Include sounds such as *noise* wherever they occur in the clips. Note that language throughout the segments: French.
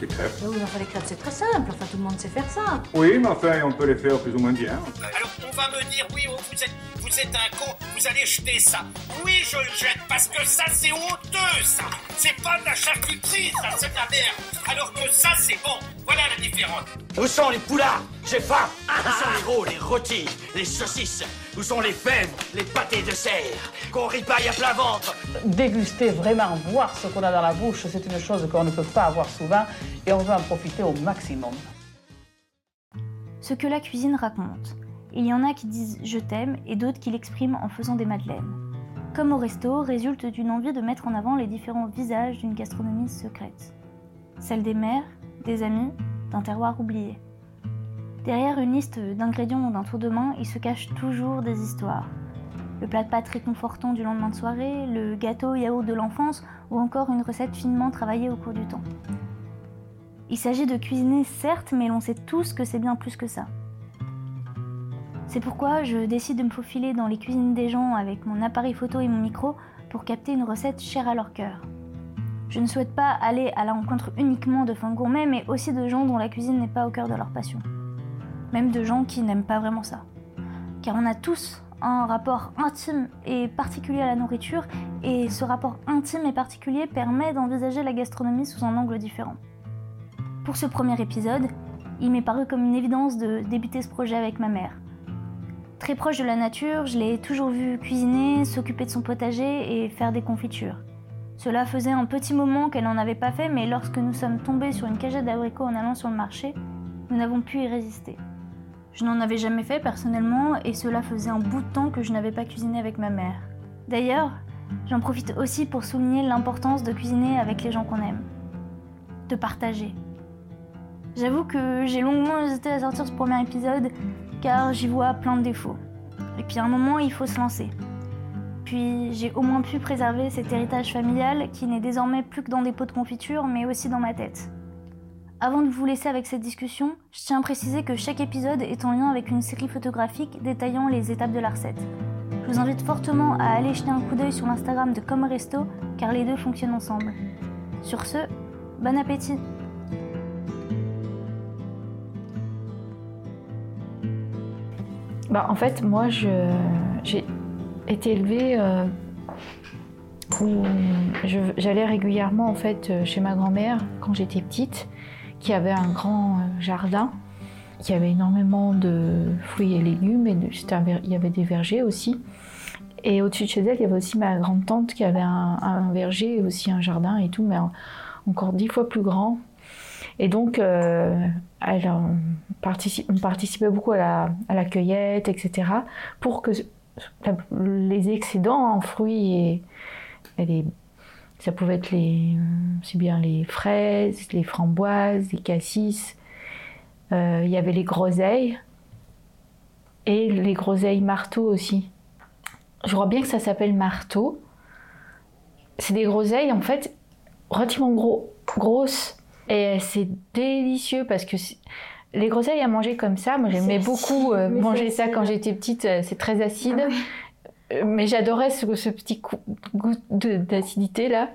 Des crêpes. Oui, mais enfin, les crêpes, c'est très simple. Enfin, tout le monde sait faire ça. Oui, mais enfin, on peut les faire plus ou moins bien. Alors on va me dire, oui, oh, vous êtes, vous êtes un con, vous allez jeter ça. Oui, je le jette parce que ça, c'est honteux, ça. C'est pas de la charcuterie, ça, c'est de la merde. Alors que ça, c'est bon. Voilà la différence. Où sont les poulards? J'ai faim Où sont les rôles, les rôtis, les saucisses? Où sont les fèves, les pâtés de serre? Qu'on ripaille à plat ventre Déguster, vraiment voir ce qu'on a dans la bouche, c'est une chose qu'on ne peut pas avoir souvent et on veut en profiter au maximum. Ce que la cuisine raconte. Il y en a qui disent je t'aime et d'autres qui l'expriment en faisant des madeleines. Comme au resto, résulte d'une envie de mettre en avant les différents visages d'une gastronomie secrète. Celle des mères, des amis, d'un terroir oublié. Derrière une liste d'ingrédients ou d'un tour de main, il se cache toujours des histoires. Le plat de pâtes réconfortant du lendemain de soirée, le gâteau yaourt de l'enfance ou encore une recette finement travaillée au cours du temps. Il s'agit de cuisiner certes, mais l'on sait tous que c'est bien plus que ça. C'est pourquoi je décide de me faufiler dans les cuisines des gens avec mon appareil photo et mon micro pour capter une recette chère à leur cœur. Je ne souhaite pas aller à la rencontre uniquement de fins gourmets, mais aussi de gens dont la cuisine n'est pas au cœur de leur passion. Même de gens qui n'aiment pas vraiment ça. Car on a tous un rapport intime et particulier à la nourriture, et ce rapport intime et particulier permet d'envisager la gastronomie sous un angle différent. Pour ce premier épisode, il m'est paru comme une évidence de débuter ce projet avec ma mère. Très proche de la nature, je l'ai toujours vu cuisiner, s'occuper de son potager et faire des confitures. Cela faisait un petit moment qu'elle n'en avait pas fait, mais lorsque nous sommes tombés sur une cagette d'abricots en allant sur le marché, nous n'avons pu y résister. Je n'en avais jamais fait personnellement et cela faisait un bout de temps que je n'avais pas cuisiné avec ma mère. D'ailleurs, j'en profite aussi pour souligner l'importance de cuisiner avec les gens qu'on aime. De partager. J'avoue que j'ai longuement hésité à sortir ce premier épisode car j'y vois plein de défauts. Et puis à un moment, il faut se lancer. Puis j'ai au moins pu préserver cet héritage familial qui n'est désormais plus que dans des pots de confiture, mais aussi dans ma tête. Avant de vous laisser avec cette discussion, je tiens à préciser que chaque épisode est en lien avec une série photographique détaillant les étapes de la recette. Je vous invite fortement à aller jeter un coup d'œil sur l'Instagram de Comme Resto, car les deux fonctionnent ensemble. Sur ce, bon appétit Bah, en fait, moi, j'ai été élevée euh, où j'allais régulièrement en fait euh, chez ma grand-mère quand j'étais petite, qui avait un grand euh, jardin, qui avait énormément de fruits et légumes, et de- un il y avait des vergers aussi. Et au-dessus de chez elle, il y avait aussi ma grande-tante qui avait un, un verger aussi un jardin et tout, mais en- encore dix fois plus grand. Et donc, elle, euh, partici- on participait beaucoup à la, à la cueillette, etc., pour que les excédents en fruits et, ça pouvait être les, euh, bien les fraises, les framboises, les cassis. Euh, il y avait les groseilles et les groseilles marteaux aussi. Je crois bien que ça s'appelle marteau. C'est des groseilles en fait relativement gros, grosses et c'est délicieux parce que les groseilles à manger comme ça, moi j'aimais beaucoup euh, *laughs* manger ça quand j'étais petite, euh, c'est très acide. Ah. Euh, Mais j'adorais ce, ce petit coup- goût d'acidité là.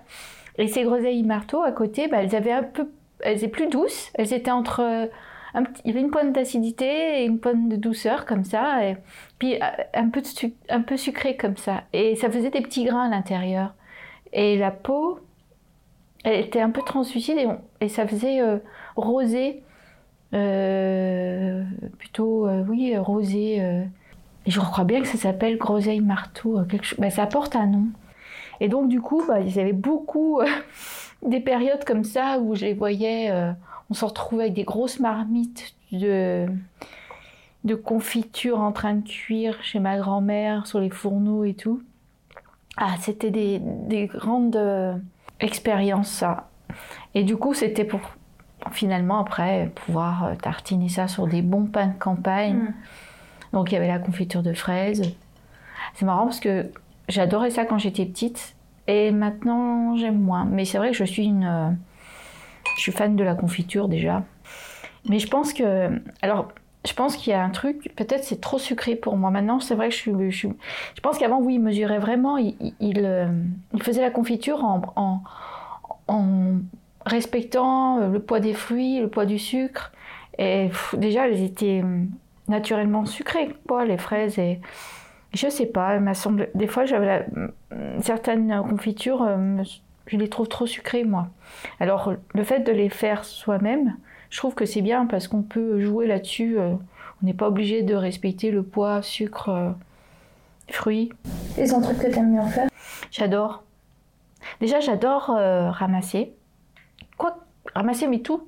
Et ces groseilles marteaux à côté, bah, elles avaient un peu, elles étaient plus douces. Elles étaient entre, un petit- il y avait une pointe d'acidité et une pointe de douceur comme ça, et puis un peu de un peu sucré comme ça. Et ça faisait des petits grains à l'intérieur. Et la peau, elle était un peu translucide et, on- et ça faisait euh, rosé, euh, plutôt, euh, oui, euh. Et je crois bien que ça s'appelle groseille marteau, quelque chose. Bah, ça porte un nom. Et donc, du coup, bah, il y avait beaucoup *laughs* des périodes comme ça où je les voyais, on se retrouvait avec des grosses marmites de, de confiture en train de cuire chez ma grand-mère sur les fourneaux et tout. Ah, c'était des, des grandes expériences, ça. Et du coup, c'était pour finalement après pouvoir euh, tartiner ça sur des bons pains de campagne. Mm. Donc il y avait la confiture de fraises. C'est marrant parce que j'adorais ça quand j'étais petite et maintenant j'aime moins. Mais c'est vrai que je suis une, euh, je suis fan de la confiture déjà. Mais je pense que, alors je pense qu'il y a un truc, peut-être c'est trop sucré pour moi. Maintenant c'est vrai que je suis, je, pense qu'avant oui il mesurait vraiment, il, euh, il faisait la confiture en, en, en, respectant euh, le poids des fruits, le poids du sucre. Et pff, déjà, elles étaient hum, naturellement sucrées, quoi, les fraises. Et je sais pas, semblé. Des fois, j'avais la- hum, certaines confitures, euh, je les trouve trop sucrées, moi. Alors, le fait de les faire soi-même, je trouve que c'est bien parce qu'on peut jouer là-dessus. euh, on n'est pas obligé de respecter le poids, sucre, fruits. Et c'est un truc que t'aimes bien faire? J'adore. Déjà, j'adore euh, ramasser. Ramasser, mais tout.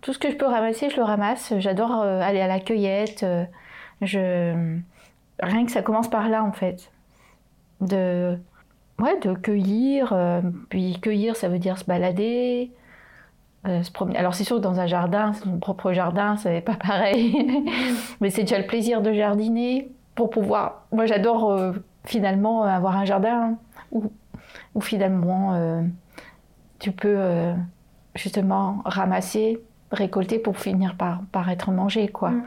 Tout ce que je peux ramasser, je le ramasse. J'adore euh, aller à la cueillette. euh. Rien que ça commence par là, en fait. De, ouais, de cueillir. euh, puis cueillir, ça veut dire se balader. Alors, c'est sûr que dans un jardin, son propre jardin, *laughs* c'est pas pareil. *laughs* mais c'est déjà le plaisir de jardiner pour pouvoir. Moi, j'adore finalement avoir un jardin où, où finalement tu peux justement ramasser, récolter pour finir par, par être mangé. Quoi. Mm.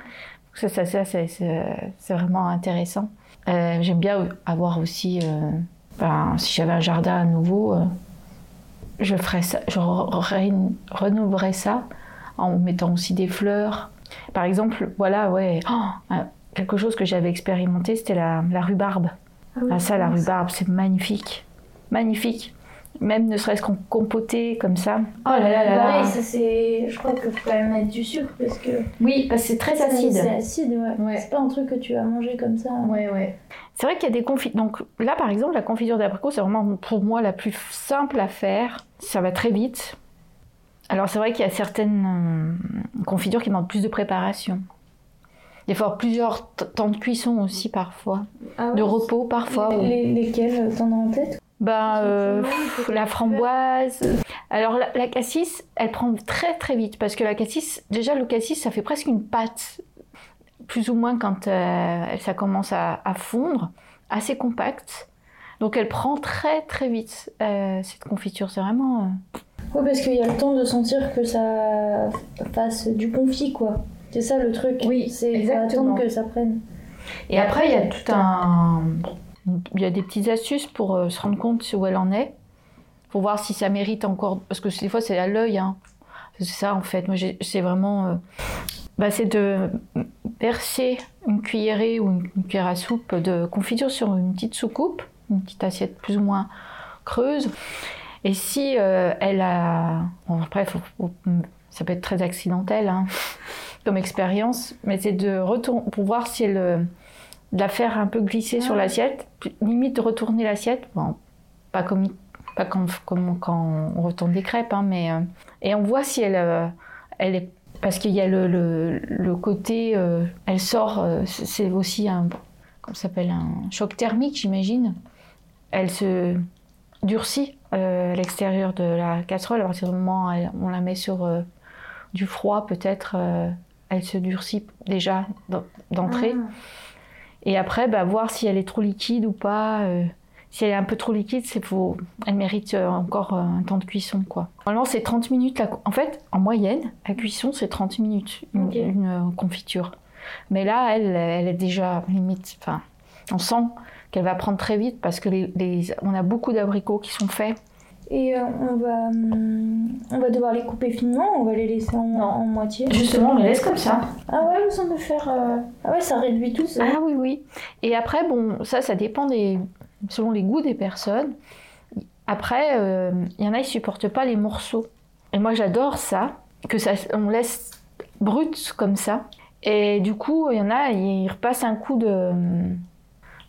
Ça, ça, ça, c'est, vraiment intéressant. Euh, j'aime bien avoir aussi, euh, ben, si j'avais un jardin à nouveau, euh, je ferais ça, je ça en mettant aussi des fleurs. Par exemple, voilà, ouais, oh, quelque chose que j'avais expérimenté, c'était la, la rhubarbe. Ah, ça, la rhubarbe, c'est magnifique. Magnifique. Même ne serait-ce qu'en compoté comme ça. Oh là là là là. Pareil, ça c'est. Je crois qu'il faut quand même mettre du sucre parce que. Oui, parce que c'est très acide. C'est acide, ouais. Ouais. C'est pas un truc que tu vas manger comme ça. Ouais, ouais. C'est vrai qu'il y a des confitures. Donc là, par exemple, la confiture d'abricot, c'est vraiment pour moi la plus simple à faire. Ça va très vite. Alors c'est vrai qu'il y a certaines euh, confitures qui demandent plus de préparation. Il faut avoir plusieurs temps de cuisson aussi parfois. Ah ouais De repos parfois. Les- les- lesquels t'en as en tête? Ben, euh, pff, la framboise. Alors la, la cassis, elle prend très très vite parce que la cassis, déjà le cassis, ça fait presque une pâte, plus ou moins quand euh, ça commence à, à fondre, assez compacte. Donc elle prend très très vite euh, cette confiture. C'est vraiment. euh, Ouais, parce qu'il y a le temps de sentir que ça fasse du confit, quoi. C'est ça le truc. Oui, c'est attendre que ça prenne. Et après, il y a tout un. Il y a des petites astuces pour euh, se rendre compte où elle en est, pour voir si ça mérite encore. Parce que des fois, c'est à l'œil. Hein. C'est ça, en fait. Moi, c'est vraiment. euh, bah, c'est de verser une cuillerée ou une, cuillère à soupe de confiture sur une petite soucoupe, une petite assiette plus ou moins creuse. Et si euh, elle a. Bon, après, ça peut être très accidentel hein, *laughs* comme expérience, mais c'est de retourner pour voir si elle. De la faire un peu glisser sur l'assiette, puis limite de retourner l'assiette. Bon, pas comme, pas comme, comme quand on retourne des crêpes, hein, mais. euh, et on voit si elle, euh, elle est. Parce qu'il y a le, le, le côté. euh, elle sort, c'est aussi un. Comment s'appelle Un choc thermique, j'imagine. Elle se durcit à l'extérieur de la casserole. À partir du moment où on la met sur du froid, peut-être, elle se durcit déjà d'en- d'entrée. Ah. Et après, bah, voir si elle est trop liquide ou pas. euh, si elle est un peu trop liquide, c'est faut... elle mérite euh, encore euh, un temps de cuisson. Quoi. Normalement, c'est 30 minutes. La... En fait, en moyenne, la cuisson, c'est 30 minutes, une, confiture. Mais là, elle, elle est déjà limite. Enfin, on sent qu'elle va prendre très vite parce que les, les- on a beaucoup d'abricots qui sont faits. Et euh, on, va, hum, on va devoir les couper finement, on va les laisser en, en moitié. Justement, on les laisse comme ça. Ah ouais, me faire. euh, Ah ouais, ça réduit tout ça. Ah oui, oui. Et après, bon, ça, ça dépend des, selon les goûts des personnes. Après, euh, il y en a, ils supportent pas les morceaux. Et moi, j'adore ça, que ça, on laisse brut comme ça. Et du coup, il y en a, ils repassent un coup de,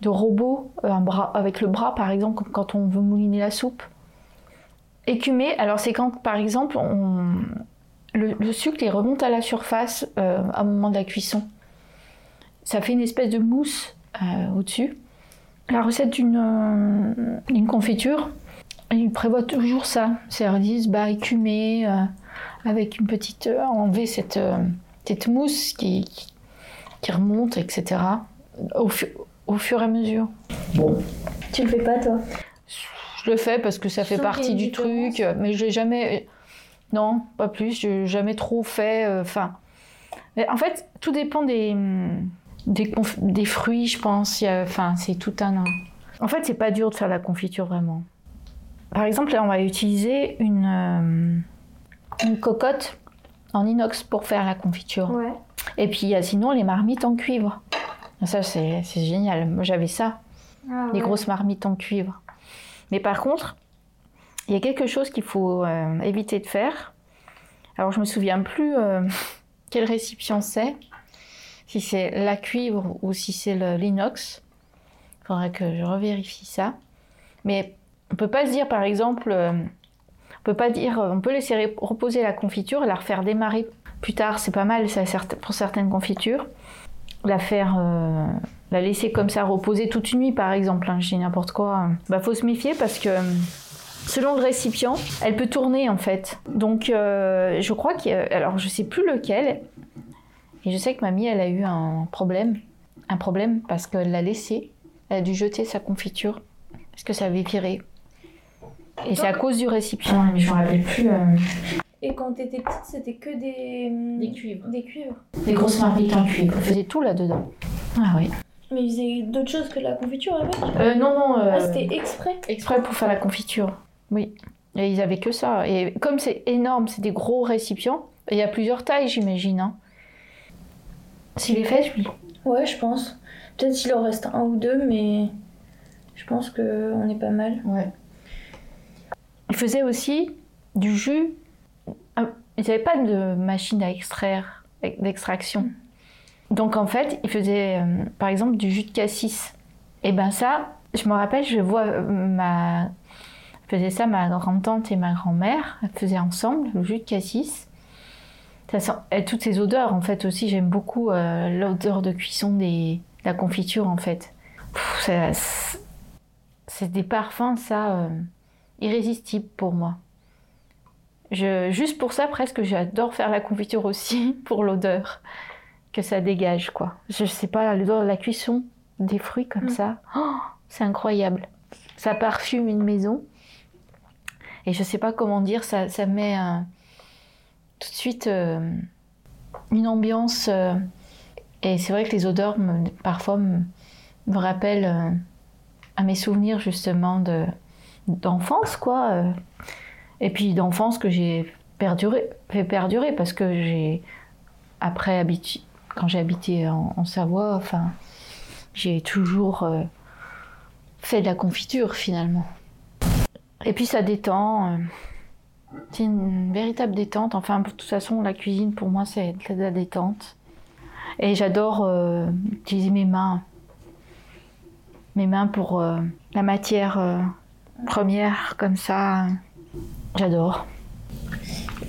de robot, un bras, avec le bras, par exemple, comme quand on veut mouliner la soupe. Écumer, alors c'est quand, par exemple, on, le, le sucre il remonte à la surface euh, à un moment de la cuisson. Ça fait une espèce de mousse euh, au-dessus. La recette d'une euh, confiture, il prévoit toujours ça. C'est-à-dire, ils disent, bah, écumer euh, avec une petite. euh, enlever cette, euh, cette mousse qui, qui, qui remonte, etc. Au, au fur et à mesure. Bon, Tu le fais pas toi? Je le fais parce que ça fait partie du truc, mais je l'ai jamais. Non, pas plus. Je jamais trop fait. euh, Enfin, mais en fait, tout dépend des des, conf- des fruits, je pense. Enfin, c'est tout un. En fait, c'est pas dur de faire la confiture vraiment. Par exemple, là, on va utiliser une euh, une cocotte en inox pour faire la confiture. Ouais. Et puis il y a sinon les marmites en cuivre. Ça, c'est c'est génial. Moi, j'avais ça, Ah, les grosses marmites en cuivre. Mais par contre, il y a quelque chose qu'il faut euh, éviter de faire. Alors, je me souviens plus euh, *laughs* quel récipient c'est, si c'est la cuivre ou si c'est l'inox. Il faudrait que je revérifie ça. Mais on peut pas se dire, par exemple, euh, on peut pas dire, on peut laisser reposer la confiture et la refaire démarrer plus tard. C'est pas mal ça, pour certaines confitures. La faire, euh, la laisser comme ça reposer toute une nuit, par exemple. hein, je dis n'importe quoi. Bah, faut se méfier parce que selon le récipient, elle peut tourner en fait. Donc, euh, je crois a- alors je sais plus lequel. Et je sais que mamie, elle a eu un problème, un problème parce qu'elle l'a laissé. Elle a dû jeter sa confiture parce que ça avait viré. Et c'est à cause du récipient. Mais je me rappelle plus. euh, Et quand t'étais petite, c'était que des. Des cuivres. Des cuivres. Des grosses marmites en cuivre. Elle faisait tout là-dedans. Ah oui. Mais ils faisaient d'autres choses que de la confiture avec Euh, non, non. euh, Ah, c'était exprès exprès pour faire la confiture. Oui. Et ils avaient que ça. Et comme c'est énorme, c'est des gros récipients. Il y a plusieurs tailles, j'imagine. Hein. S'il est fait, lui. Ouais, je pense. Peut-être qu'il en reste un ou deux, mais je pense que on est pas mal. Ouais. Ils faisaient aussi du jus. Ils n'avaient pas de machine à extraire, d'extraction. Donc en fait, ils faisaient euh, par exemple du jus de cassis. Et ben ça, je me rappelle, je vois euh, ma. faisait ça ma grand-tante et ma grand-mère. Elles faisaient ensemble le jus de cassis. Et toutes ces odeurs en fait aussi, j'aime beaucoup euh, l'odeur de cuisson des, de la confiture en fait. C'est- des parfums, ça, irrésistibles pour moi. Je, juste pour ça, presque, j'adore faire la confiture aussi, *laughs* pour l'odeur que ça dégage, quoi. Je sais pas, l'odeur de la cuisson des fruits comme Mm. ça, oh, c'est incroyable. Ça parfume une maison. Et je sais pas comment dire, ça, ça met un- tout de suite euh, une ambiance. euh, et c'est vrai que les odeurs, me- parfois, me, me rappellent euh, à mes souvenirs, justement, de, d'enfance, quoi. Et puis d'enfance que j'ai perduré, fait perdurer parce que j'ai, après, quand j'ai habité en, Savoie, enfin, j'ai toujours euh, fait de la confiture finalement. Et puis ça détend. euh, c'est une véritable détente. Enfin, de toute façon, la cuisine pour moi, c'est de la détente. Et j'adore euh, utiliser mes mains. Mes mains pour la matière première, comme ça. J'adore.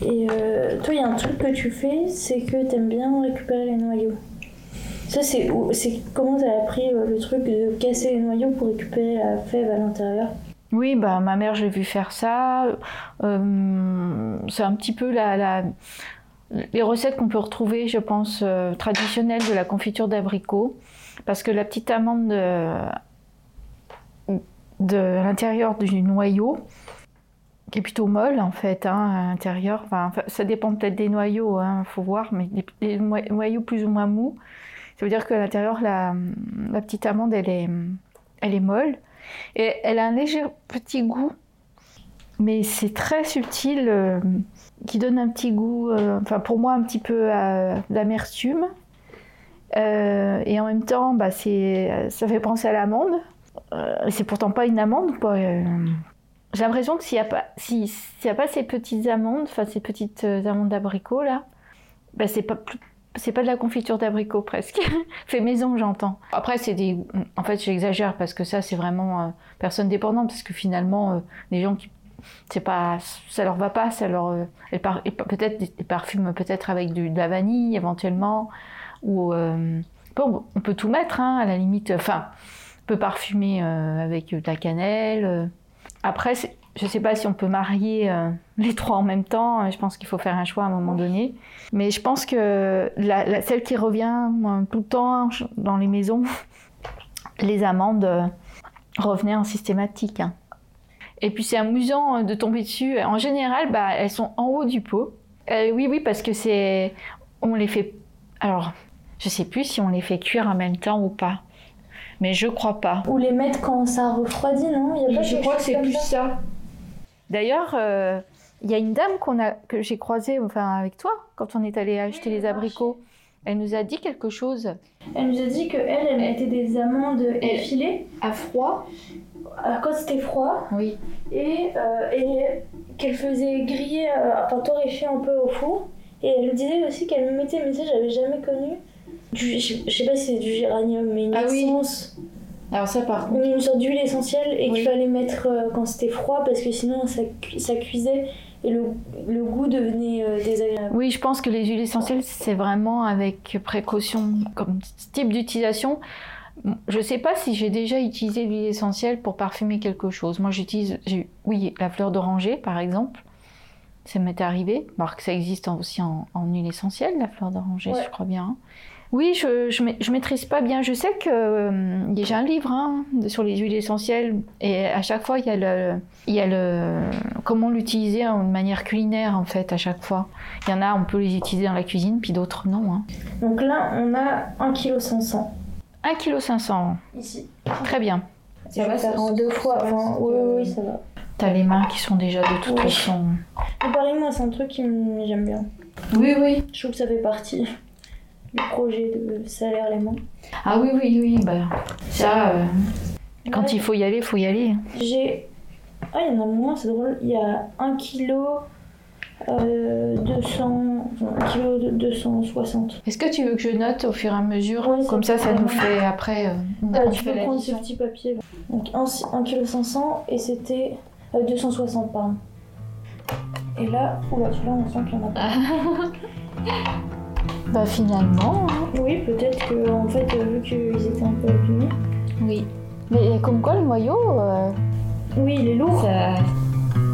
Et euh, toi, il y a un truc que tu fais, c'est que t'aimes bien récupérer les noyaux. Ça, c'est comment t'as appris euh, le truc de casser les noyaux pour récupérer la fève à l'intérieur? Oui, bah, ma mère, j'ai vu faire ça. Euh, c'est un petit peu la, la- les recettes qu'on peut retrouver, je pense, euh, traditionnelles de la confiture d'abricot. Parce que la petite amande de, de l'intérieur du noyau, qui est plutôt molle en fait, hein, à l'intérieur, enfin, ça dépend peut-être des noyaux, il faut voir, mais des, des noy- noyaux plus ou moins mous, ça veut dire qu'à l'intérieur, la, petite amande, elle est, elle est molle. Et elle a un léger petit goût, mais c'est très subtil, euh, qui donne un petit goût, euh, pour moi un petit peu euh, d'amertume. Et en même temps, bah, ça fait penser à l'amande. Euh, c'est pourtant pas une amande, quoi. J'ai l'impression que s'il n'y a, pas- a pas ces petites amandes, enfin ces petites euh, amandes d'abricot là, bah, c'est pas plus- c'est pas de la confiture d'abricot presque. *laughs* Fait maison, j'entends. Après, c'est des. En fait, j'exagère parce que ça, c'est vraiment euh, personne dépendante parce que finalement, euh, les gens qui. C'est pas. Ça leur va pas, ça leur. euh, peut-être des parfums, peut-être avec de la vanille éventuellement. Ou. bon, on peut tout mettre, hein, à la limite. Enfin, on peut parfumer avec de la cannelle. Euh. Après, je sais pas si on peut marier euh, *laughs* les trois en même temps. Je pense qu'il faut faire un choix à un moment donné. Mais je pense que la, la- celle qui revient tout le temps dans les maisons, *laughs* les amandes euh, revenaient en systématique. hein. Et puis c'est amusant euh, de tomber dessus. En général, bah, elles sont en haut du pot. Euh, oui, oui, parce que c'est. On les fait. Alors, je sais plus si on les fait cuire en même temps ou pas. Mais je crois pas. Ou les mettre quand ça refroidit, non? Il y a pas Je crois que c'est plus ça? ça. D'ailleurs, euh, Il y a une dame qu'on a, que j'ai croisée enfin, avec toi quand on est allé acheter les abricots. Elle nous a dit quelque chose. Elle nous a dit qu'elle, elle mettait des amandes effilées À froid euh, quand c'était froid Oui. et, euh, et qu'elle faisait griller, euh, enfin torréfier un peu au four. Et elle disait aussi qu'elle mettait, mais ça j'avais jamais connu, du, je, je sais pas si c'est du géranium, mais une Ah oui. Alors ça par contre. une sorte d'huile essentielle et Oui. qu'il fallait mettre euh, quand c'était froid parce que sinon ça, ça cuisait et le, le goût devenait euh, désagréable. Oui, je pense que les huiles essentielles, c'est vraiment avec précaution comme type d'utilisation. Je sais pas si j'ai déjà utilisé l'huile essentielle pour parfumer quelque chose. Moi, j'utilise, oui, la fleur d'oranger, par exemple. Ça m'est arrivé. Alors que ça existe aussi en, en huile essentielle, la fleur d'oranger, Ouais. je crois bien. Oui, je, je, ma- je maîtrise pas bien. Je sais que euh, il y a- j'ai un livre hein, sur les huiles essentielles et à chaque fois il y a le, il y a le comment l'utiliser hein, de manière culinaire en fait à chaque fois. Il y en a, on peut les utiliser dans la cuisine, puis d'autres non. Hein. Donc là on a 1,5 kg 1 kg 500, ici. très bien. Ça va faire en deux fois. Enfin, oui, oui, oui, ça va. T'as les mains qui sont déjà de toute façon. Mais pareil, moi c'est un truc qui me- j'aime bien. Oui, oui. Je trouve que ça fait partie du projet de salaire les mains. Ah oui, oui, oui. Bah, ça, euh, quand Ouais. il faut y aller, il faut y aller. J'ai. Ah, il y en a moins, c'est drôle. Il y a 1 kg euh, 200. 1 kg de 260. Est-ce que tu veux que je note au fur et à mesure? Ouais, Comme ça, ça nous fait après. euh, Euh, tu peux prendre ce petit papier. là. Donc 1 kg 500 et c'était euh, 260, pardon. Et là, oula, celui-là, on sent qu'il y en a pas. *laughs* Bah finalement, hein. Oui, peut-être que, en fait, euh, vu qu'ils étaient un peu abîmés. oui. Mais comme quoi, le noyau, euh, Oui, il est lourd. ça-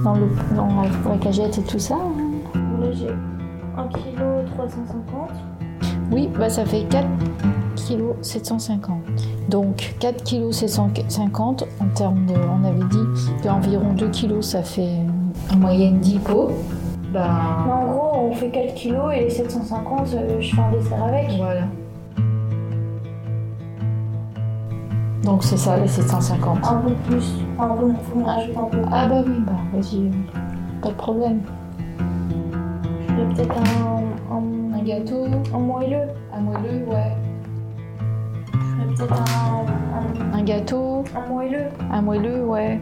dans, le, dans la, cagette et tout ça. hein. Là, j'ai 1 kg 350. Oui, bah ça fait 4 kg 750. Donc 4 kg 750 en termes de, on avait dit qu'environ 2 kg ça fait en moyenne 10 pots. Bah en gros, fait 4 kg et les 750, euh, je fais un dessert avec. voilà. Donc c'est ça les 750. Un peu plus. Un peu, rajouter un peu. Ah bah oui, bah vas-y, pas de problème. Je ferais peut-être un, un, Un gâteau, un moelleux. un moelleux, ouais. Je ferais peut-être un, Un gâteau, un moelleux. un moelleux, ouais.